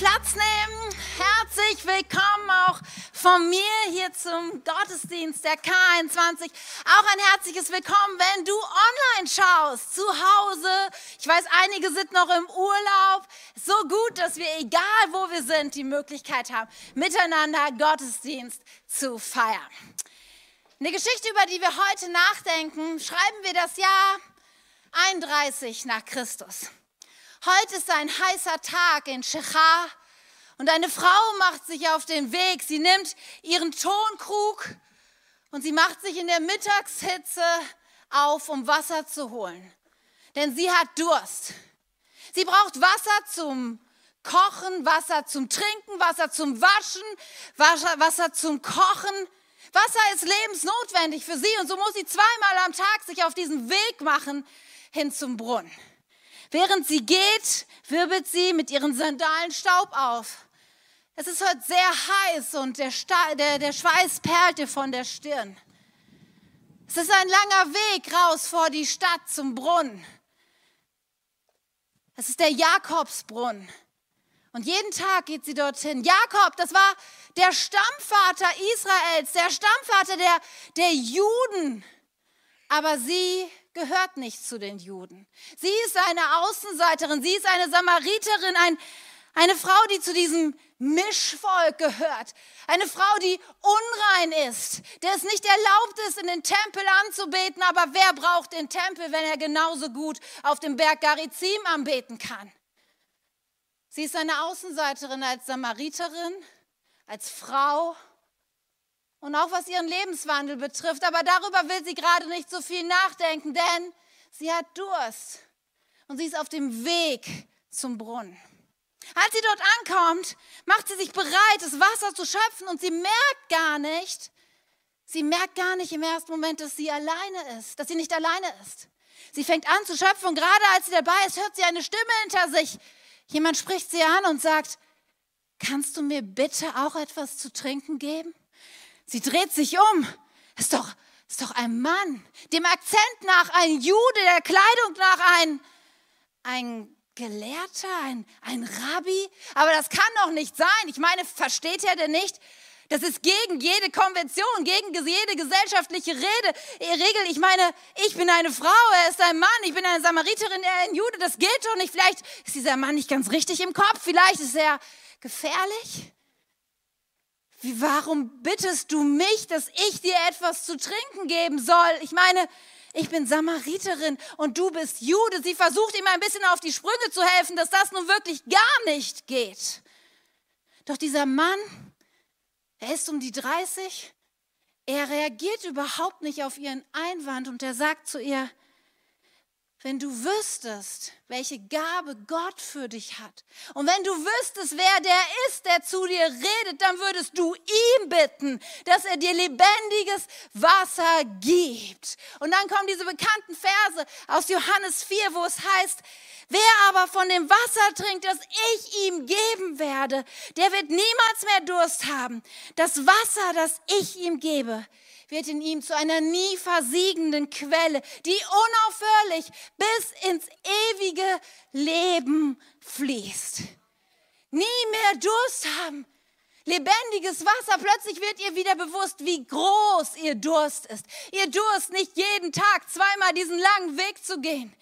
Platz nehmen. Herzlich willkommen auch von mir hier zum Gottesdienst der K21. Auch ein herzliches Willkommen, wenn du online schaust, zu Hause. Ich weiß, einige sind noch im Urlaub. So gut, dass wir, egal wo wir sind, die Möglichkeit haben, miteinander Gottesdienst zu feiern. Eine Geschichte, über die wir heute nachdenken, schreiben wir das Jahr 31 nach Christus. Heute ist ein heißer Tag in Shechar und eine Frau macht sich auf den Weg. Sie nimmt ihren Tonkrug und sie macht sich in der Mittagshitze auf, um Wasser zu holen. Denn sie hat Durst. Sie braucht Wasser zum Kochen, Wasser zum Trinken, Wasser zum Waschen, Wasser, Wasser zum Kochen. Wasser ist lebensnotwendig für sie und so muss sie zweimal am Tag sich auf diesen Weg machen hin zum Brunnen. Während sie geht, wirbelt sie mit ihren Sandalen Staub auf. Es ist heute sehr heiß und der, der, der Schweiß perlte von der Stirn. Es ist ein langer Weg raus vor die Stadt zum Brunnen. Es ist der Jakobsbrunnen. Und jeden Tag geht sie dorthin. Jakob, das war der Stammvater Israels, der Stammvater der, der Juden. Aber sie gehört nicht zu den Juden. Sie ist eine Außenseiterin, sie ist eine Samariterin, ein, eine Frau, die zu diesem Mischvolk gehört. Eine Frau, die unrein ist, der es nicht erlaubt ist, in den Tempel anzubeten. Aber wer braucht den Tempel, wenn er genauso gut auf dem Berg Garizim anbeten kann? Sie ist eine Außenseiterin als Samariterin, als Frau und auch was ihren Lebenswandel betrifft. Aber darüber will sie gerade nicht so viel nachdenken, denn sie hat Durst und sie ist auf dem Weg zum Brunnen. Als sie dort ankommt, macht sie sich bereit, das Wasser zu schöpfen und sie merkt gar nicht, sie merkt gar nicht im ersten Moment, dass sie alleine ist, dass sie nicht alleine ist. Sie fängt an zu schöpfen und gerade als sie dabei ist, hört sie eine Stimme hinter sich. Jemand spricht sie an und sagt, kannst du mir bitte auch etwas zu trinken geben? Sie dreht sich um. Ist doch, ist doch ein Mann. Dem Akzent nach ein Jude, der Kleidung nach ein, ein Gelehrter, ein, ein Rabbi. Aber das kann doch nicht sein. Ich meine, versteht er denn nicht? Das ist gegen jede Konvention, gegen jede gesellschaftliche Rede, Regel. Ich meine, ich bin eine Frau, er ist ein Mann, ich bin eine Samariterin, er ein Jude. Das geht doch nicht. Vielleicht ist dieser Mann nicht ganz richtig im Kopf. Vielleicht ist er gefährlich. Wie, warum bittest du mich, dass ich dir etwas zu trinken geben soll? Ich meine, ich bin Samariterin und du bist Jude. Sie versucht ihm ein bisschen auf die Sprünge zu helfen, dass das nun wirklich gar nicht geht. Doch dieser Mann, er ist um die 30, er reagiert überhaupt nicht auf ihren Einwand und er sagt zu ihr, wenn du wüsstest, welche Gabe Gott für dich hat und wenn du wüsstest, wer der ist, der zu dir redet, dann würdest du ihm bitten, dass er dir lebendiges Wasser gibt. Und dann kommen diese bekannten Verse aus Johannes 4, wo es heißt, wer aber von dem Wasser trinkt, das ich ihm geben werde, der wird niemals mehr Durst haben. Das Wasser, das ich ihm gebe, wird in ihm zu einer nie versiegenden Quelle, die unaufhörlich bis ins ewige Leben fließt. Nie mehr Durst haben. Lebendiges Wasser. Plötzlich wird ihr wieder bewusst, wie groß ihr Durst ist. Ihr Durst, nicht jeden Tag zweimal diesen langen Weg zu gehen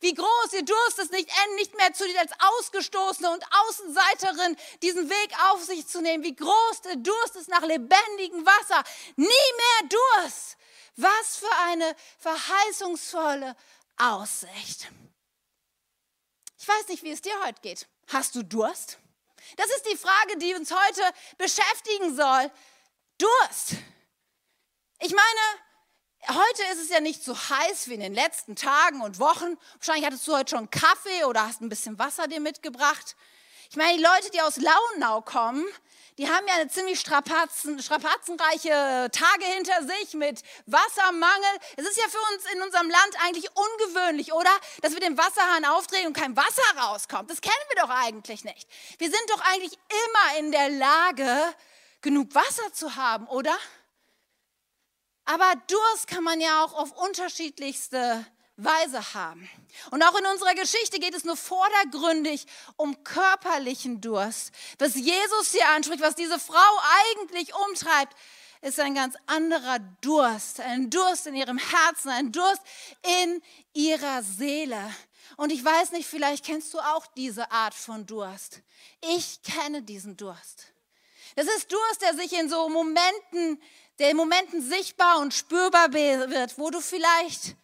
wie groß ihr Durst ist, nicht, nicht mehr zu dir als Ausgestoßene und Außenseiterin diesen Weg auf sich zu nehmen. Wie groß der Durst ist nach lebendigem Wasser. Nie mehr Durst. Was für eine verheißungsvolle Aussicht. Ich weiß nicht, wie es dir heute geht. Hast du Durst? Das ist die Frage, die uns heute beschäftigen soll. Durst. Ich meine, Heute ist es ja nicht so heiß wie in den letzten Tagen und Wochen. Wahrscheinlich hattest du heute schon Kaffee oder hast ein bisschen Wasser dir mitgebracht. Ich meine, die Leute, die aus Launau kommen, die haben ja eine ziemlich strapazen, strapazenreiche Tage hinter sich mit Wassermangel. Es ist ja für uns in unserem Land eigentlich ungewöhnlich, oder? Dass wir den Wasserhahn aufdrehen und kein Wasser rauskommt. Das kennen wir doch eigentlich nicht. Wir sind doch eigentlich immer in der Lage, genug Wasser zu haben, oder? Aber Durst kann man ja auch auf unterschiedlichste Weise haben. Und auch in unserer Geschichte geht es nur vordergründig um körperlichen Durst. Was Jesus hier anspricht, was diese Frau eigentlich umtreibt, ist ein ganz anderer Durst. Ein Durst in ihrem Herzen, ein Durst in ihrer Seele. Und ich weiß nicht, vielleicht kennst du auch diese Art von Durst. Ich kenne diesen Durst. Das ist Durst, der sich in so Momenten, der in Momenten sichtbar und spürbar wird, wo du vielleicht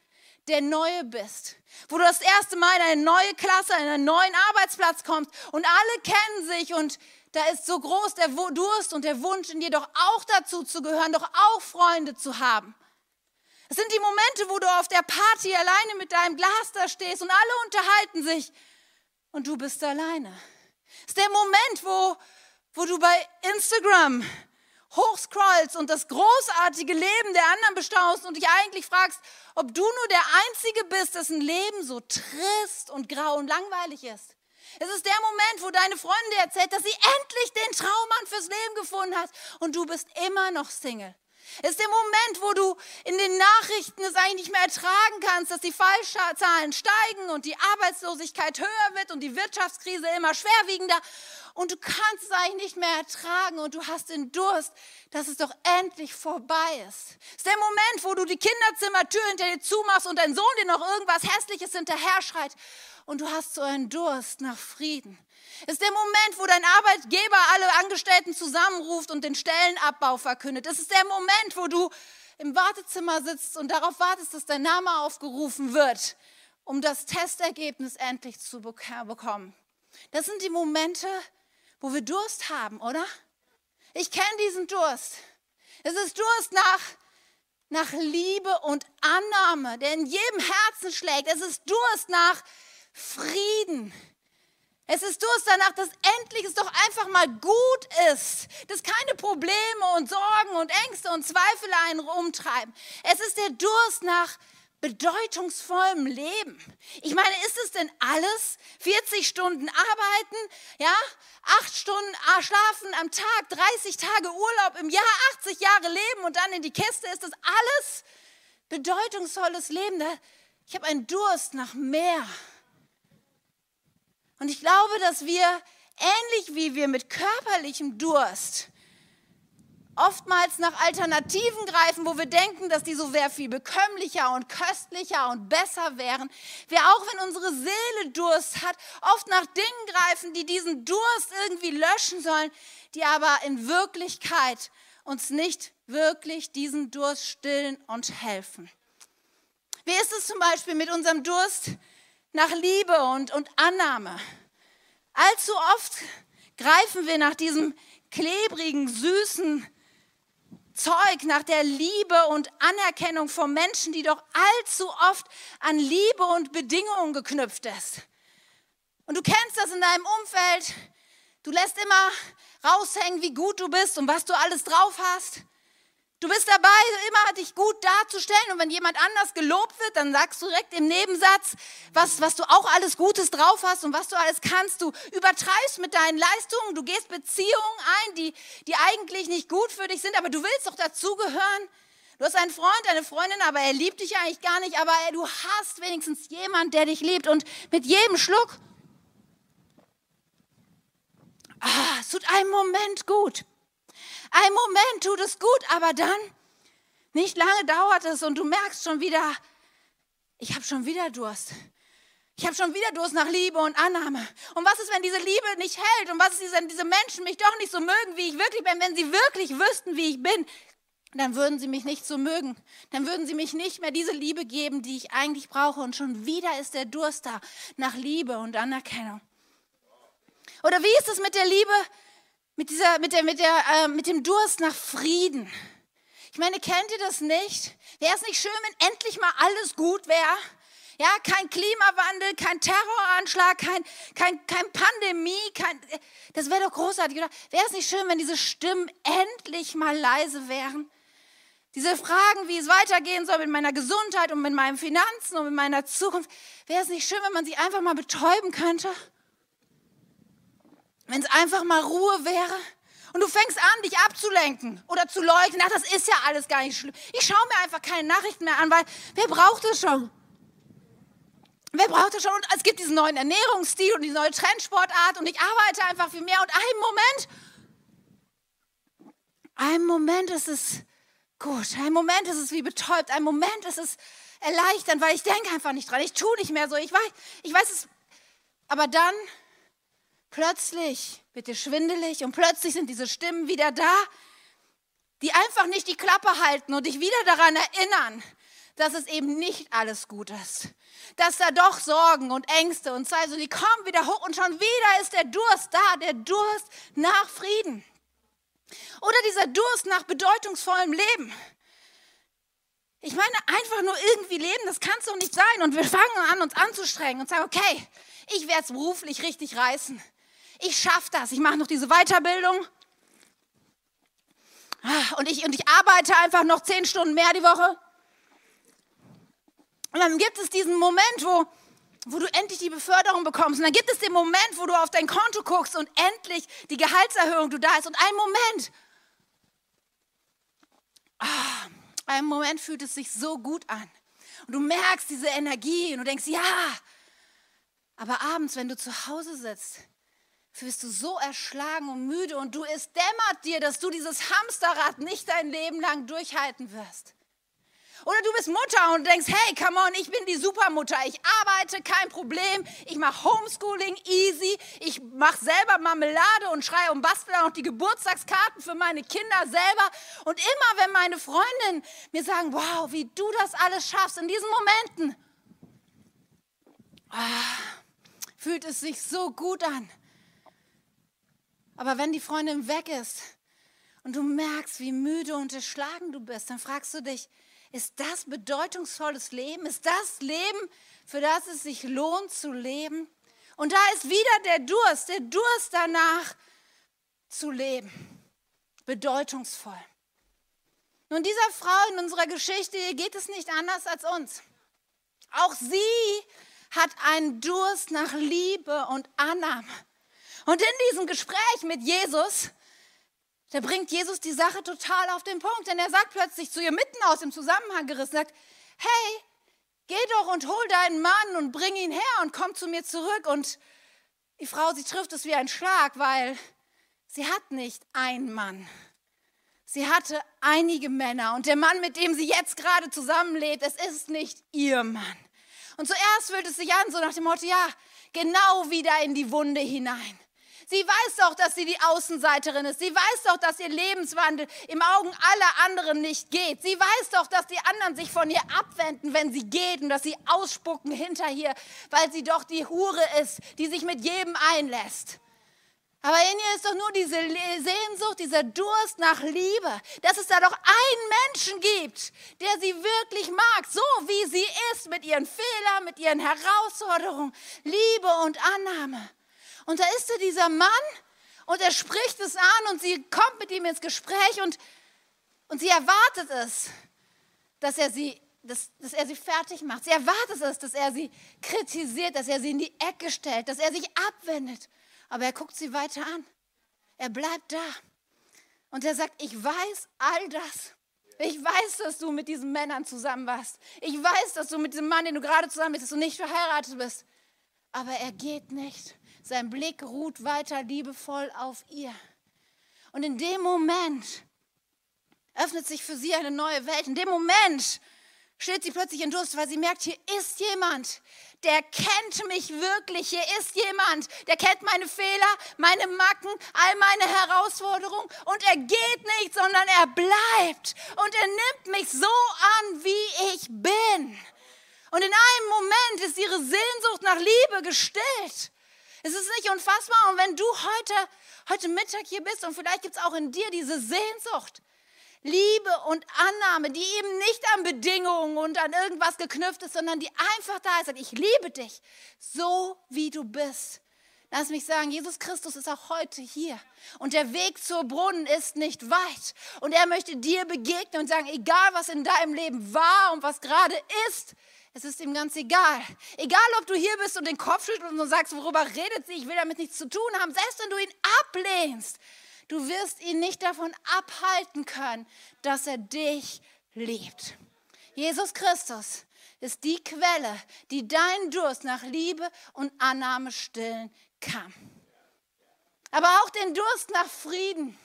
der Neue bist, wo du das erste Mal in eine neue Klasse, in einen neuen Arbeitsplatz kommst und alle kennen sich und da ist so groß der Durst und der Wunsch in dir doch auch dazu zu gehören, doch auch Freunde zu haben. Es sind die Momente, wo du auf der Party alleine mit deinem Glas da stehst und alle unterhalten sich und du bist alleine. Es ist der Moment, wo, wo du bei Instagram hochscrollst und das großartige Leben der anderen bestaunst und dich eigentlich fragst, ob du nur der Einzige bist, dessen Leben so trist und grau und langweilig ist. Es ist der Moment, wo deine Freundin dir erzählt, dass sie endlich den Traummann fürs Leben gefunden hat und du bist immer noch Single. Es ist der Moment, wo du in den Nachrichten es eigentlich nicht mehr ertragen kannst, dass die Fallzahlen steigen und die Arbeitslosigkeit höher wird und die Wirtschaftskrise immer schwerwiegender und du kannst es eigentlich nicht mehr ertragen und du hast den Durst, dass es doch endlich vorbei ist. Es ist der Moment, wo du die Kinderzimmertür hinter dir zumachst und dein Sohn dir noch irgendwas Hässliches hinterher schreit und du hast so einen Durst nach Frieden. Es ist der Moment, wo dein Arbeitgeber alle Angestellten zusammenruft und den Stellenabbau verkündet. Es ist der Moment, wo du im Wartezimmer sitzt und darauf wartest, dass dein Name aufgerufen wird, um das Testergebnis endlich zu bekommen. Das sind die Momente, wo wir Durst haben, oder? Ich kenne diesen Durst. Es ist Durst nach, nach Liebe und Annahme, der in jedem Herzen schlägt. Es ist Durst nach Frieden. Es ist Durst danach, dass endlich es doch einfach mal gut ist, dass keine Probleme und Sorgen und Ängste und Zweifel einen rumtreiben. Es ist der Durst nach bedeutungsvollem Leben. Ich meine, ist es denn alles? 40 Stunden arbeiten, ja, 8 Stunden schlafen am Tag, 30 Tage Urlaub im Jahr, 80 Jahre leben und dann in die Kiste. Ist das alles bedeutungsvolles Leben? Ich habe einen Durst nach mehr. Und ich glaube, dass wir ähnlich wie wir mit körperlichem Durst oftmals nach Alternativen greifen, wo wir denken, dass die so sehr viel bekömmlicher und köstlicher und besser wären. Wir auch, wenn unsere Seele Durst hat, oft nach Dingen greifen, die diesen Durst irgendwie löschen sollen, die aber in Wirklichkeit uns nicht wirklich diesen Durst stillen und helfen. Wie ist es zum Beispiel mit unserem Durst nach Liebe und, und Annahme. Allzu oft greifen wir nach diesem klebrigen, süßen Zeug, nach der Liebe und Anerkennung von Menschen, die doch allzu oft an Liebe und Bedingungen geknüpft ist. Und du kennst das in deinem Umfeld. Du lässt immer raushängen, wie gut du bist und was du alles drauf hast. Du bist dabei, immer dich gut darzustellen und wenn jemand anders gelobt wird, dann sagst du direkt im Nebensatz, was, was du auch alles Gutes drauf hast und was du alles kannst. Du übertreibst mit deinen Leistungen, du gehst Beziehungen ein, die, die eigentlich nicht gut für dich sind, aber du willst doch dazugehören. Du hast einen Freund, eine Freundin, aber er liebt dich eigentlich gar nicht, aber du hast wenigstens jemand, der dich liebt und mit jedem Schluck, ah, es tut einen Moment gut. Ein Moment tut es gut, aber dann, nicht lange dauert es und du merkst schon wieder, ich habe schon wieder Durst. Ich habe schon wieder Durst nach Liebe und Annahme. Und was ist, wenn diese Liebe nicht hält? Und was ist, wenn diese Menschen mich doch nicht so mögen, wie ich wirklich bin? Wenn sie wirklich wüssten, wie ich bin, dann würden sie mich nicht so mögen. Dann würden sie mich nicht mehr diese Liebe geben, die ich eigentlich brauche. Und schon wieder ist der Durst da nach Liebe und Anerkennung. Oder wie ist es mit der Liebe mit, dieser, mit, der, mit, der, äh, mit dem Durst nach Frieden. Ich meine, kennt ihr das nicht? Wäre es nicht schön, wenn endlich mal alles gut wäre? Ja, kein Klimawandel, kein Terroranschlag, kein, kein, kein Pandemie, kein, das wäre doch großartig, oder? Wäre es nicht schön, wenn diese Stimmen endlich mal leise wären? Diese Fragen, wie es weitergehen soll mit meiner Gesundheit und mit meinen Finanzen und mit meiner Zukunft, wäre es nicht schön, wenn man sie einfach mal betäuben könnte? Wenn es einfach mal Ruhe wäre und du fängst an, dich abzulenken oder zu leugnen, ach, das ist ja alles gar nicht schlimm. Ich schaue mir einfach keine Nachrichten mehr an, weil wer braucht das schon? Wer braucht das schon? Und es gibt diesen neuen Ernährungsstil und die neue Trendsportart und ich arbeite einfach viel mehr. Und einen Moment, einen Moment ist es gut, einen Moment ist es wie betäubt, einen Moment ist es erleichternd, weil ich denke einfach nicht dran. Ich tue nicht mehr so. Ich weiß, ich weiß es. Aber dann plötzlich wird dir schwindelig und plötzlich sind diese Stimmen wieder da, die einfach nicht die Klappe halten und dich wieder daran erinnern, dass es eben nicht alles gut ist. Dass da doch Sorgen und Ängste und Zweifel, die kommen wieder hoch und schon wieder ist der Durst da, der Durst nach Frieden. Oder dieser Durst nach bedeutungsvollem Leben. Ich meine, einfach nur irgendwie leben, das kann es doch nicht sein. Und wir fangen an, uns anzustrengen und sagen, okay, ich werde es beruflich richtig reißen. Ich schaffe das. Ich mache noch diese Weiterbildung. Ah, und ich, und ich arbeite einfach noch zehn Stunden mehr die Woche. Und dann gibt es diesen Moment, wo, wo du endlich die Beförderung bekommst. Und dann gibt es den Moment, wo du auf dein Konto guckst und endlich die Gehaltserhöhung du da ist. Und ein Moment, ah, ein Moment fühlt es sich so gut an. Und du merkst diese Energie und du denkst, ja. Aber abends, wenn du zu Hause sitzt, wirst du so erschlagen und müde und du es dämmert dir, dass du dieses Hamsterrad nicht dein Leben lang durchhalten wirst. Oder du bist Mutter und denkst, hey, come on, ich bin die Supermutter. Ich arbeite, kein Problem. Ich mache Homeschooling, easy. Ich mache selber Marmelade und schreie und bastel auch die Geburtstagskarten für meine Kinder selber. Und immer, wenn meine Freundinnen mir sagen, wow, wie du das alles schaffst in diesen Momenten, ah, fühlt es sich so gut an. Aber wenn die Freundin weg ist und du merkst, wie müde und erschlagen du bist, dann fragst du dich, ist das bedeutungsvolles Leben? Ist das Leben, für das es sich lohnt zu leben? Und da ist wieder der Durst, der Durst danach zu leben. Bedeutungsvoll. Nun, dieser Frau in unserer Geschichte geht es nicht anders als uns. Auch sie hat einen Durst nach Liebe und Annahme. Und in diesem Gespräch mit Jesus da bringt Jesus die Sache total auf den Punkt, denn er sagt plötzlich zu ihr mitten aus dem Zusammenhang gerissen, sagt, hey, geh doch und hol deinen Mann und bring ihn her und komm zu mir zurück. Und die Frau, sie trifft es wie ein Schlag, weil sie hat nicht einen Mann. Sie hatte einige Männer und der Mann, mit dem sie jetzt gerade zusammenlebt, es ist nicht ihr Mann. Und zuerst fühlt es sich an, so nach dem Motto, ja, genau wieder in die Wunde hinein. Sie weiß doch, dass sie die Außenseiterin ist. Sie weiß doch, dass ihr Lebenswandel im Augen aller anderen nicht geht. Sie weiß doch, dass die anderen sich von ihr abwenden, wenn sie geht und dass sie ausspucken hinter ihr, weil sie doch die Hure ist, die sich mit jedem einlässt. Aber in ihr ist doch nur diese Sehnsucht, dieser Durst nach Liebe, dass es da doch einen Menschen gibt, der sie wirklich mag, so wie sie ist, mit ihren Fehlern, mit ihren Herausforderungen, Liebe und Annahme. Und da ist da dieser Mann und er spricht es an und sie kommt mit ihm ins Gespräch und, und sie erwartet es, dass er, sie, dass, dass er sie fertig macht. Sie erwartet es, dass er sie kritisiert, dass er sie in die Ecke stellt, dass er sich abwendet. Aber er guckt sie weiter an. Er bleibt da. Und er sagt, ich weiß all das. Ich weiß, dass du mit diesen Männern zusammen warst. Ich weiß, dass du mit diesem Mann, den du gerade zusammen bist, dass du nicht verheiratet bist. Aber er geht nicht. Sein Blick ruht weiter liebevoll auf ihr. Und in dem Moment öffnet sich für sie eine neue Welt. In dem Moment steht sie plötzlich in Durst, weil sie merkt, hier ist jemand, der kennt mich wirklich. Hier ist jemand, der kennt meine Fehler, meine Macken, all meine Herausforderungen. Und er geht nicht, sondern er bleibt. Und er nimmt mich so an, wie ich bin. Und in einem Moment ist ihre Sehnsucht nach Liebe gestillt. Es ist nicht unfassbar. Und wenn du heute, heute Mittag hier bist und vielleicht gibt es auch in dir diese Sehnsucht, Liebe und Annahme, die eben nicht an Bedingungen und an irgendwas geknüpft ist, sondern die einfach da ist. Und ich liebe dich, so wie du bist. Lass mich sagen, Jesus Christus ist auch heute hier. Und der Weg zur Brunnen ist nicht weit. Und er möchte dir begegnen und sagen, egal was in deinem Leben war und was gerade ist, es ist ihm ganz egal. Egal, ob du hier bist und den Kopf schüttelst und sagst, worüber redet sie, ich will damit nichts zu tun haben. Selbst wenn du ihn ablehnst, du wirst ihn nicht davon abhalten können, dass er dich liebt. Jesus Christus ist die Quelle, die deinen Durst nach Liebe und Annahme stillen kann. Aber auch den Durst nach Frieden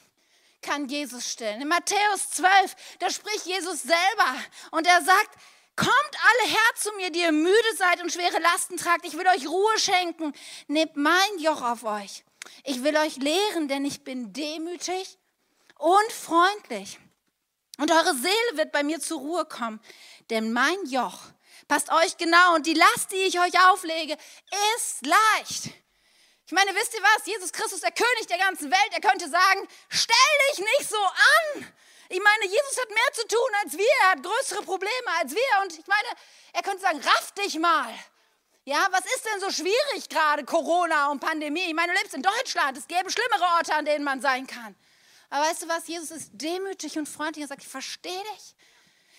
kann Jesus stillen. In Matthäus 12, da spricht Jesus selber und er sagt, Kommt alle her zu mir, die ihr müde seid und schwere Lasten tragt. Ich will euch Ruhe schenken. Nehmt mein Joch auf euch. Ich will euch lehren, denn ich bin demütig und freundlich. Und eure Seele wird bei mir zur Ruhe kommen. Denn mein Joch passt euch genau und die Last, die ich euch auflege, ist leicht. Ich meine, wisst ihr was? Jesus Christus, der König der ganzen Welt, er könnte sagen, stell dich nicht so an. Ich meine, Jesus hat mehr zu tun als wir, er hat größere Probleme als wir. Und ich meine, er könnte sagen, raff dich mal. Ja, was ist denn so schwierig gerade, Corona und Pandemie? Ich meine, du lebst in Deutschland, es gäbe schlimmere Orte, an denen man sein kann. Aber weißt du was, Jesus ist demütig und freundlich und sagt, ich verstehe dich.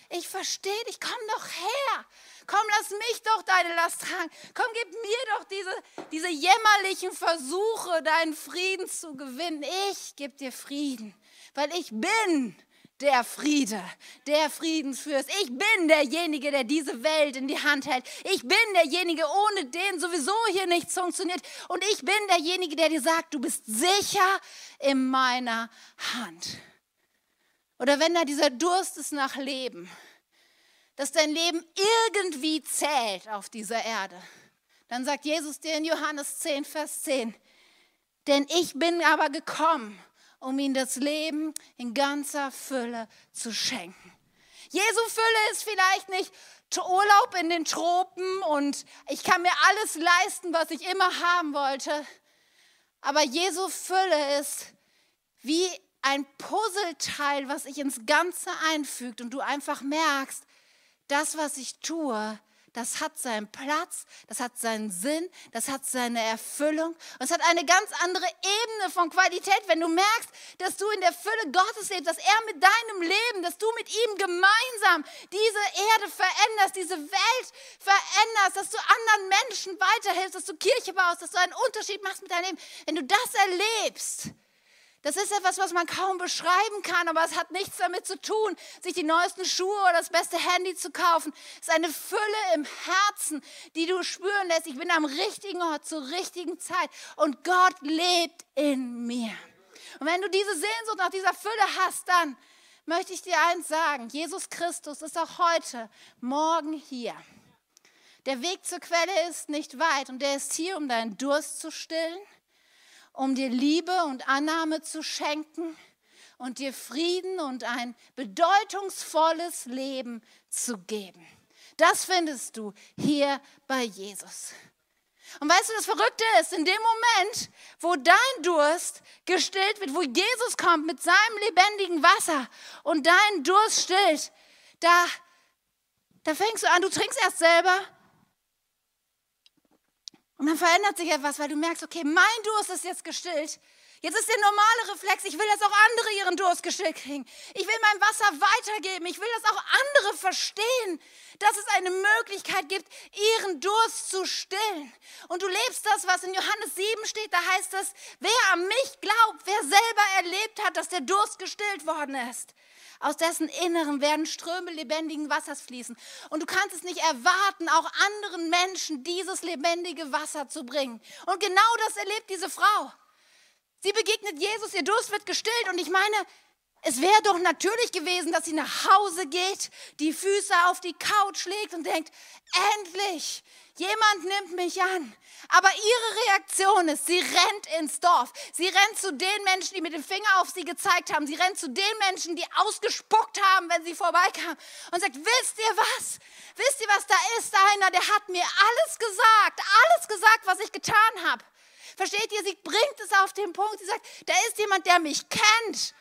Ich verstehe dich, komm doch her. Komm, lass mich doch deine Last tragen. Komm, gib mir doch diese, diese jämmerlichen Versuche, deinen Frieden zu gewinnen. Ich gebe dir Frieden, weil ich bin der Friede, der Friedensfürst. Ich bin derjenige, der diese Welt in die Hand hält. Ich bin derjenige, ohne den sowieso hier nichts funktioniert. Und ich bin derjenige, der dir sagt, du bist sicher in meiner Hand. Oder wenn da dieser Durst ist nach Leben, dass dein Leben irgendwie zählt auf dieser Erde, dann sagt Jesus dir in Johannes 10, Vers 10, denn ich bin aber gekommen, um ihnen das Leben in ganzer Fülle zu schenken. Jesu Fülle ist vielleicht nicht Urlaub in den Tropen und ich kann mir alles leisten, was ich immer haben wollte. Aber Jesu Fülle ist wie ein Puzzleteil, was sich ins Ganze einfügt und du einfach merkst, das, was ich tue, das hat seinen Platz, das hat seinen Sinn, das hat seine Erfüllung. Und es hat eine ganz andere Ebene von Qualität, wenn du merkst, dass du in der Fülle Gottes lebst, dass er mit deinem Leben, dass du mit ihm gemeinsam diese Erde veränderst, diese Welt veränderst, dass du anderen Menschen weiterhilfst, dass du Kirche baust, dass du einen Unterschied machst mit deinem Leben. Wenn du das erlebst, das ist etwas, was man kaum beschreiben kann, aber es hat nichts damit zu tun, sich die neuesten Schuhe oder das beste Handy zu kaufen. Es ist eine Fülle im Herzen, die du spüren lässt. Ich bin am richtigen Ort zur richtigen Zeit und Gott lebt in mir. Und wenn du diese Sehnsucht nach dieser Fülle hast, dann möchte ich dir eins sagen. Jesus Christus ist auch heute, morgen hier. Der Weg zur Quelle ist nicht weit und der ist hier, um deinen Durst zu stillen um dir Liebe und Annahme zu schenken und dir Frieden und ein bedeutungsvolles Leben zu geben. Das findest du hier bei Jesus. Und weißt du, das Verrückte ist, in dem Moment, wo dein Durst gestillt wird, wo Jesus kommt mit seinem lebendigen Wasser und deinen Durst stillt, da, da fängst du an, du trinkst erst selber und dann verändert sich etwas, weil du merkst, okay, mein Durst ist jetzt gestillt. Jetzt ist der normale Reflex, ich will, dass auch andere ihren Durst gestillt kriegen. Ich will mein Wasser weitergeben. Ich will, dass auch andere verstehen, dass es eine Möglichkeit gibt, ihren Durst zu stillen. Und du lebst das, was in Johannes 7 steht. Da heißt es, wer an mich glaubt, wer selber erlebt hat, dass der Durst gestillt worden ist. Aus dessen Inneren werden Ströme lebendigen Wassers fließen. Und du kannst es nicht erwarten, auch anderen Menschen dieses lebendige Wasser zu bringen. Und genau das erlebt diese Frau. Sie begegnet Jesus, ihr Durst wird gestillt. Und ich meine, es wäre doch natürlich gewesen, dass sie nach Hause geht, die Füße auf die Couch legt und denkt, endlich, Jemand nimmt mich an. Aber ihre Reaktion ist, sie rennt ins Dorf. Sie rennt zu den Menschen, die mit dem Finger auf sie gezeigt haben. Sie rennt zu den Menschen, die ausgespuckt haben, wenn sie vorbeikamen. Und sagt, wisst ihr was? Wisst ihr was? Da ist einer, der hat mir alles gesagt. Alles gesagt, was ich getan habe. Versteht ihr? Sie bringt es auf den Punkt. Sie sagt, da ist jemand, der mich kennt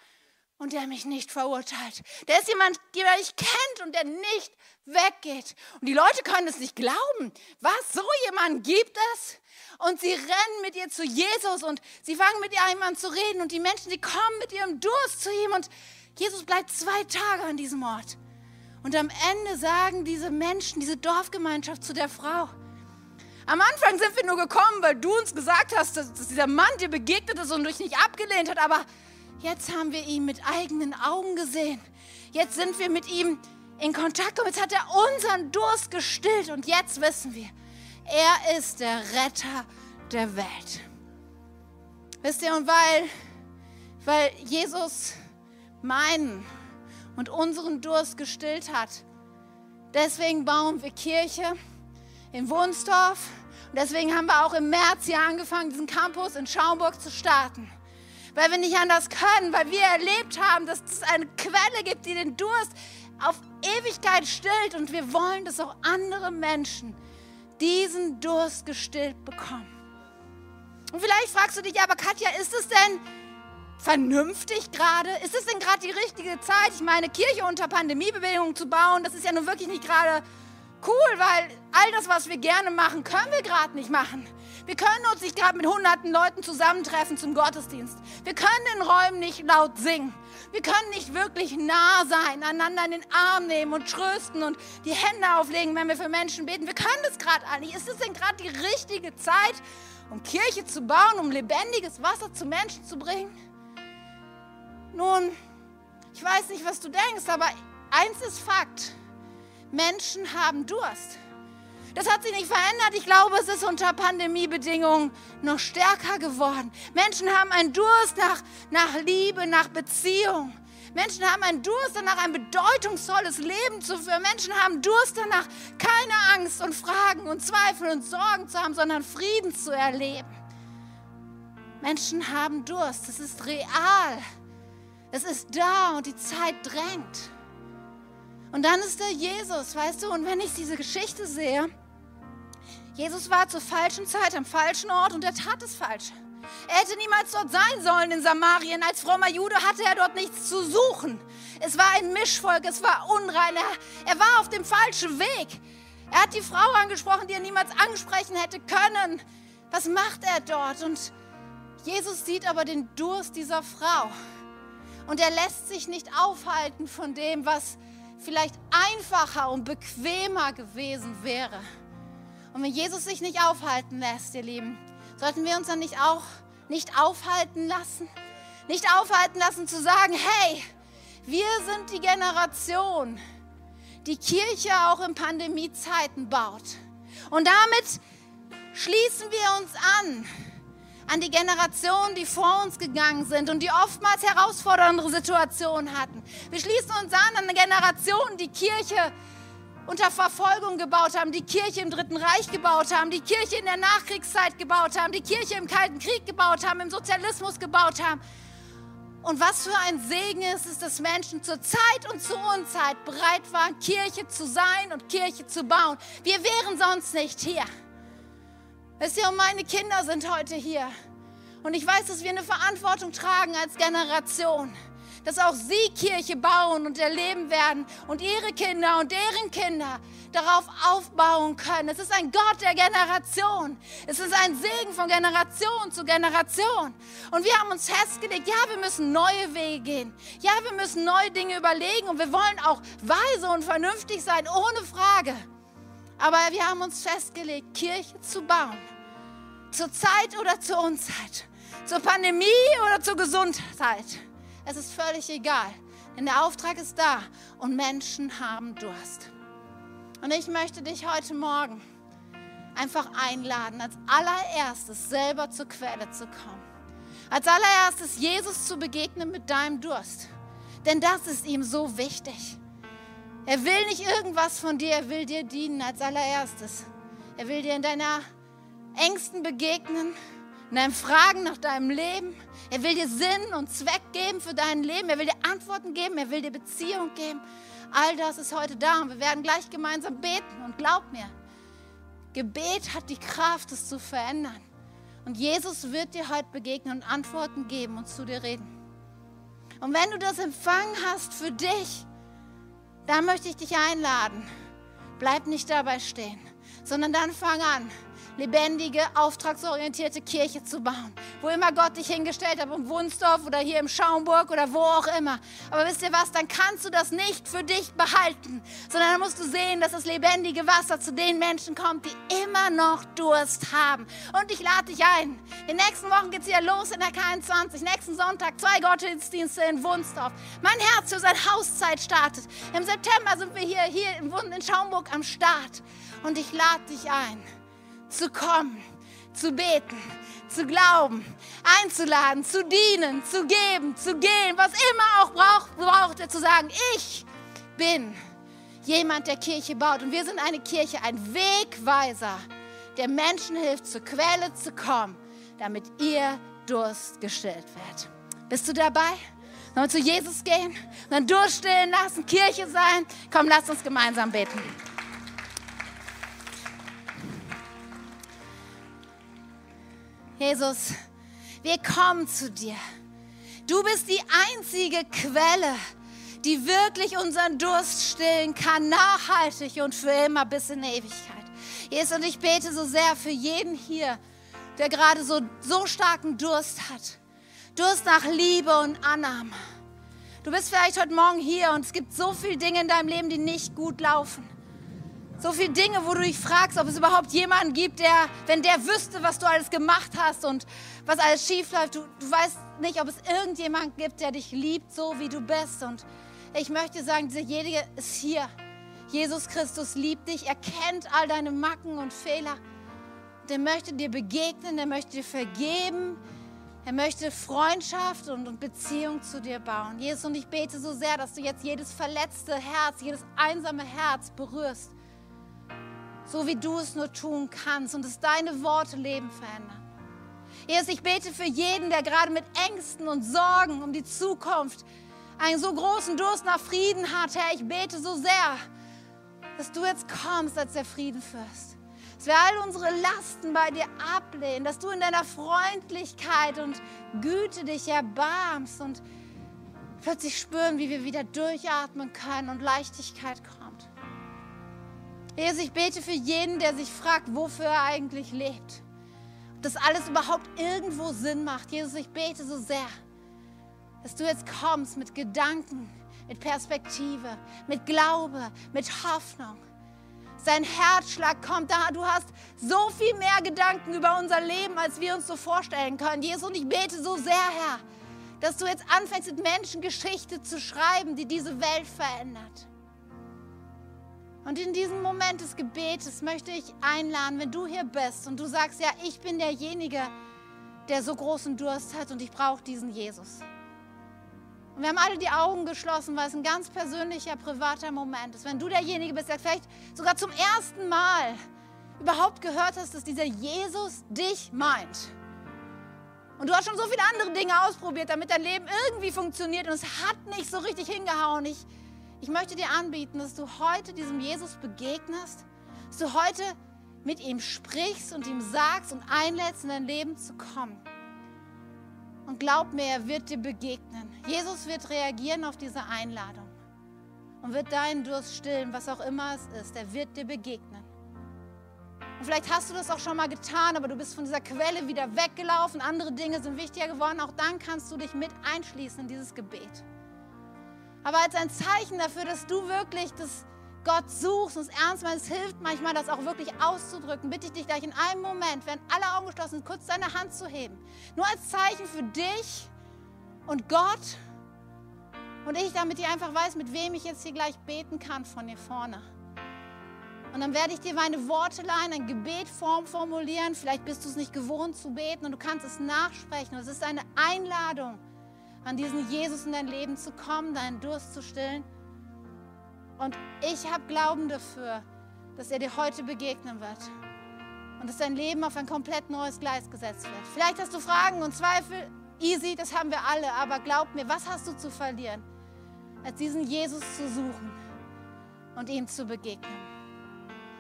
und der mich nicht verurteilt. Da ist jemand, der mich kennt und der nicht weggeht. Und die Leute können es nicht glauben. Was? So jemanden gibt es? Und sie rennen mit ihr zu Jesus und sie fangen mit ihr an zu reden und die Menschen, die kommen mit ihrem Durst zu ihm und Jesus bleibt zwei Tage an diesem Ort. Und am Ende sagen diese Menschen, diese Dorfgemeinschaft zu der Frau, am Anfang sind wir nur gekommen, weil du uns gesagt hast, dass, dass dieser Mann dir begegnet ist und dich nicht abgelehnt hat, aber jetzt haben wir ihn mit eigenen Augen gesehen. Jetzt sind wir mit ihm in Kontakt kommen. Jetzt hat er unseren Durst gestillt und jetzt wissen wir, er ist der Retter der Welt. Wisst ihr, und weil, weil Jesus meinen und unseren Durst gestillt hat, deswegen bauen wir Kirche in Wunsdorf und deswegen haben wir auch im März hier angefangen, diesen Campus in Schaumburg zu starten. Weil wir nicht anders können, weil wir erlebt haben, dass es eine Quelle gibt, die den Durst auf Ewigkeit stillt. Und wir wollen, dass auch andere Menschen diesen Durst gestillt bekommen. Und vielleicht fragst du dich, aber Katja, ist es denn vernünftig gerade? Ist es denn gerade die richtige Zeit? Ich meine, Kirche unter Pandemiebedingungen zu bauen, das ist ja nun wirklich nicht gerade cool, weil all das, was wir gerne machen, können wir gerade nicht machen. Wir können uns nicht gerade mit hunderten Leuten zusammentreffen zum Gottesdienst. Wir können in Räumen nicht laut singen. Wir können nicht wirklich nah sein, einander in den Arm nehmen und trösten und die Hände auflegen, wenn wir für Menschen beten. Wir können das gerade nicht. Ist es denn gerade die richtige Zeit, um Kirche zu bauen, um lebendiges Wasser zu Menschen zu bringen? Nun, ich weiß nicht, was du denkst, aber eins ist Fakt. Menschen haben Durst. Das hat sich nicht verändert. Ich glaube, es ist unter Pandemiebedingungen noch stärker geworden. Menschen haben einen Durst nach, nach Liebe, nach Beziehung. Menschen haben einen Durst danach, ein bedeutungsvolles Leben zu führen. Menschen haben Durst danach, keine Angst und Fragen und Zweifel und Sorgen zu haben, sondern Frieden zu erleben. Menschen haben Durst. Es ist real. Es ist da und die Zeit drängt. Und dann ist da Jesus, weißt du, und wenn ich diese Geschichte sehe, Jesus war zur falschen Zeit am falschen Ort und er tat das Falsche. Er hätte niemals dort sein sollen in Samarien. Als frommer Jude hatte er dort nichts zu suchen. Es war ein Mischvolk, es war unrein. Er, er war auf dem falschen Weg. Er hat die Frau angesprochen, die er niemals ansprechen hätte können. Was macht er dort? Und Jesus sieht aber den Durst dieser Frau. Und er lässt sich nicht aufhalten von dem, was vielleicht einfacher und bequemer gewesen wäre. Und wenn Jesus sich nicht aufhalten lässt, ihr Lieben, sollten wir uns dann nicht auch nicht aufhalten lassen? Nicht aufhalten lassen zu sagen, hey, wir sind die Generation, die Kirche auch in Pandemiezeiten baut. Und damit schließen wir uns an an die Generationen, die vor uns gegangen sind und die oftmals herausfordernde Situationen hatten. Wir schließen uns an an Generationen, die Kirche unter Verfolgung gebaut haben, die Kirche im Dritten Reich gebaut haben, die Kirche in der Nachkriegszeit gebaut haben, die Kirche im Kalten Krieg gebaut haben, im Sozialismus gebaut haben. Und was für ein Segen ist es, dass Menschen zur Zeit und zur Unzeit bereit waren, Kirche zu sein und Kirche zu bauen. Wir wären sonst nicht hier. Wisst ihr, und meine Kinder sind heute hier. Und ich weiß, dass wir eine Verantwortung tragen als Generation, dass auch sie Kirche bauen und erleben werden und ihre Kinder und deren Kinder darauf aufbauen können. Es ist ein Gott der Generation. Es ist ein Segen von Generation zu Generation. Und wir haben uns festgelegt, ja, wir müssen neue Wege gehen. Ja, wir müssen neue Dinge überlegen und wir wollen auch weise und vernünftig sein, ohne Frage. Aber wir haben uns festgelegt, Kirche zu bauen. Zur Zeit oder zur Unzeit. Zur Pandemie oder zur Gesundheit. Es ist völlig egal. Denn der Auftrag ist da und Menschen haben Durst. Und ich möchte dich heute Morgen einfach einladen, als allererstes selber zur Quelle zu kommen. Als allererstes Jesus zu begegnen mit deinem Durst. Denn das ist ihm so wichtig. Er will nicht irgendwas von dir, er will dir dienen als allererstes. Er will dir in deiner Ängsten begegnen, in deinen Fragen nach deinem Leben. Er will dir Sinn und Zweck geben für dein Leben. Er will dir Antworten geben, er will dir Beziehung geben. All das ist heute da und wir werden gleich gemeinsam beten. Und glaub mir, Gebet hat die Kraft, es zu verändern. Und Jesus wird dir heute begegnen und Antworten geben und zu dir reden. Und wenn du das empfangen hast für dich, dann möchte ich dich einladen. Bleib nicht dabei stehen, sondern dann fang an, lebendige, auftragsorientierte Kirche zu bauen. Wo immer Gott dich hingestellt hat, im Wunsdorf oder hier im Schaumburg oder wo auch immer. Aber wisst ihr was, dann kannst du das nicht für dich behalten, sondern dann musst du sehen, dass das lebendige Wasser zu den Menschen kommt, die immer noch Durst haben. Und ich lade dich ein. In den nächsten Wochen geht es wieder los in der K21. Nächsten Sonntag zwei Gottesdienste in Wunsdorf. Mein Herz für seine Hauszeit startet. Im September sind wir hier, hier in Schaumburg am Start. Und ich lade dich ein zu kommen, zu beten, zu glauben, einzuladen, zu dienen, zu geben, zu gehen, was immer auch braucht, braucht er zu sagen, ich bin jemand, der Kirche baut. Und wir sind eine Kirche, ein Wegweiser, der Menschen hilft, zur Quelle zu kommen, damit ihr Durst gestillt wird. Bist du dabei? Sollen wir zu Jesus gehen? Dann durchstillen lassen, Kirche sein? Komm, lass uns gemeinsam beten. Jesus, wir kommen zu dir. Du bist die einzige Quelle, die wirklich unseren Durst stillen kann, nachhaltig und für immer bis in Ewigkeit. Jesus, und ich bete so sehr für jeden hier, der gerade so, so starken Durst hat. Durst nach Liebe und Annahme. Du bist vielleicht heute Morgen hier und es gibt so viele Dinge in deinem Leben, die nicht gut laufen. So viele Dinge, wo du dich fragst, ob es überhaupt jemanden gibt, der, wenn der wüsste, was du alles gemacht hast und was alles schief läuft, du, du weißt nicht, ob es irgendjemanden gibt, der dich liebt, so wie du bist. Und ich möchte sagen, dieserjenige ist hier. Jesus Christus liebt dich, er kennt all deine Macken und Fehler. Der möchte dir begegnen, der möchte dir vergeben, er möchte Freundschaft und, und Beziehung zu dir bauen. Jesus, und ich bete so sehr, dass du jetzt jedes verletzte Herz, jedes einsame Herz berührst so wie du es nur tun kannst und dass deine Worte Leben verändern. Jesus, ich bete für jeden, der gerade mit Ängsten und Sorgen um die Zukunft einen so großen Durst nach Frieden hat, Herr, ich bete so sehr, dass du jetzt kommst als der Friedenfürst. Dass wir all unsere Lasten bei dir ablehnen, dass du in deiner Freundlichkeit und Güte dich erbarmst und plötzlich spüren, wie wir wieder durchatmen können und Leichtigkeit kommt. Jesus, ich bete für jeden, der sich fragt, wofür er eigentlich lebt. Ob das alles überhaupt irgendwo Sinn macht. Jesus, ich bete so sehr, dass du jetzt kommst mit Gedanken, mit Perspektive, mit Glaube, mit Hoffnung. Sein Herzschlag kommt da. Du hast so viel mehr Gedanken über unser Leben, als wir uns so vorstellen können. Jesus, und ich bete so sehr, Herr, dass du jetzt anfängst, mit Menschen Geschichte zu schreiben, die diese Welt verändert. Und in diesem Moment des Gebetes möchte ich einladen, wenn du hier bist und du sagst, ja, ich bin derjenige, der so großen Durst hat und ich brauche diesen Jesus. Und wir haben alle die Augen geschlossen, weil es ein ganz persönlicher, privater Moment ist. Wenn du derjenige bist, der vielleicht sogar zum ersten Mal überhaupt gehört hast, dass dieser Jesus dich meint. Und du hast schon so viele andere Dinge ausprobiert, damit dein Leben irgendwie funktioniert und es hat nicht so richtig hingehauen. Ich ich möchte dir anbieten, dass du heute diesem Jesus begegnest, dass du heute mit ihm sprichst und ihm sagst und einlädst, in dein Leben zu kommen. Und glaub mir, er wird dir begegnen. Jesus wird reagieren auf diese Einladung und wird deinen Durst stillen, was auch immer es ist. Er wird dir begegnen. Und vielleicht hast du das auch schon mal getan, aber du bist von dieser Quelle wieder weggelaufen. Andere Dinge sind wichtiger geworden. Auch dann kannst du dich mit einschließen in dieses Gebet. Aber als ein Zeichen dafür, dass du wirklich das Gott suchst und es ernst meinst, hilft manchmal, das auch wirklich auszudrücken, bitte ich dich gleich in einem Moment, während alle Augen geschlossen sind, kurz deine Hand zu heben. Nur als Zeichen für dich und Gott und ich, damit ihr einfach weiß, mit wem ich jetzt hier gleich beten kann von hier vorne. Und dann werde ich dir meine Worte leihen, ein Gebet formulieren. Vielleicht bist du es nicht gewohnt zu beten und du kannst es nachsprechen. Es ist eine Einladung an diesen Jesus in dein Leben zu kommen, deinen Durst zu stillen. Und ich habe Glauben dafür, dass er dir heute begegnen wird und dass dein Leben auf ein komplett neues Gleis gesetzt wird. Vielleicht hast du Fragen und Zweifel, easy, das haben wir alle, aber glaub mir, was hast du zu verlieren, als diesen Jesus zu suchen und ihm zu begegnen?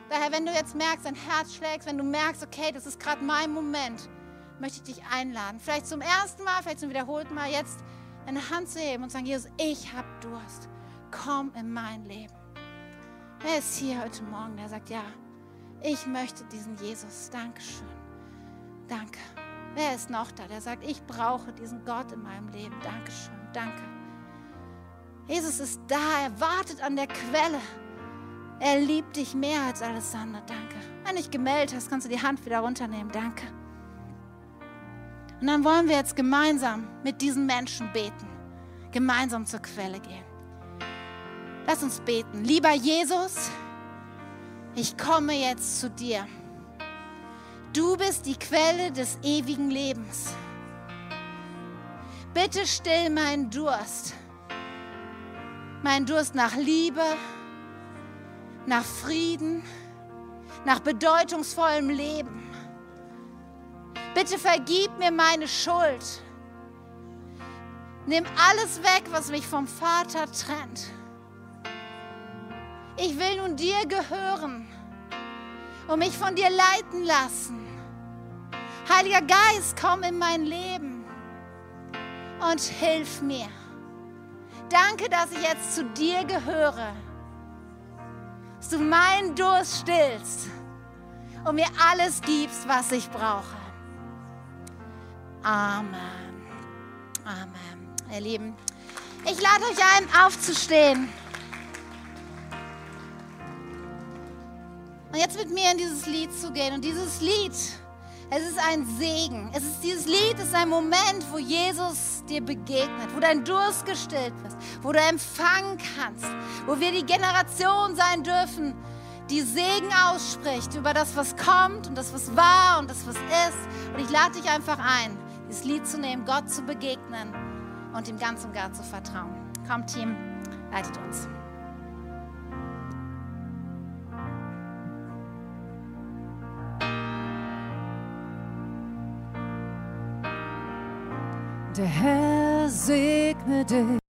Daher, wenn du jetzt merkst, dein Herz schlägt, wenn du merkst, okay, das ist gerade mein Moment, möchte ich dich einladen. Vielleicht zum ersten Mal, vielleicht zum wiederholten Mal, jetzt eine Hand zu heben und sagen, Jesus, ich habe Durst. Komm in mein Leben. Wer ist hier heute Morgen, der sagt, ja, Ich möchte diesen Jesus. Dankeschön. Danke. Wer ist noch da, der sagt, ich brauche diesen Gott in meinem Leben? Dankeschön. Danke. Jesus ist da. Er wartet an der Quelle. Er liebt dich mehr als alles andere. Danke. Wenn du dich gemeldet hast, kannst du die Hand wieder runternehmen. Danke. Und dann wollen wir jetzt gemeinsam mit diesen Menschen beten. Gemeinsam zur Quelle gehen. Lass uns beten. Lieber Jesus, ich komme jetzt zu dir. Du bist die Quelle des ewigen Lebens. Bitte still meinen Durst. Mein Durst nach Liebe, nach Frieden, nach bedeutungsvollem Leben. Bitte vergib mir meine Schuld. Nimm alles weg, was mich vom Vater trennt. Ich will nun dir gehören und mich von dir leiten lassen. Heiliger Geist, komm in mein Leben und hilf mir. Danke, dass ich jetzt zu dir gehöre, dass du meinen Durst stillst und mir alles gibst, was ich brauche. Amen. Amen. Ihr Lieben, ich lade euch ein, aufzustehen. Und jetzt mit mir in dieses Lied zu gehen. Und dieses Lied, es ist ein Segen. Es ist dieses Lied ist ein Moment, wo Jesus dir begegnet, wo dein Durst gestillt wird, wo du empfangen kannst, wo wir die Generation sein dürfen, die Segen ausspricht über das, was kommt und das, was war und das, was ist. Und ich lade dich einfach ein, dieses Lied zu nehmen, Gott zu begegnen und ihm ganz und gar zu vertrauen. Komm, Team, leitet uns. Der Herr segne dich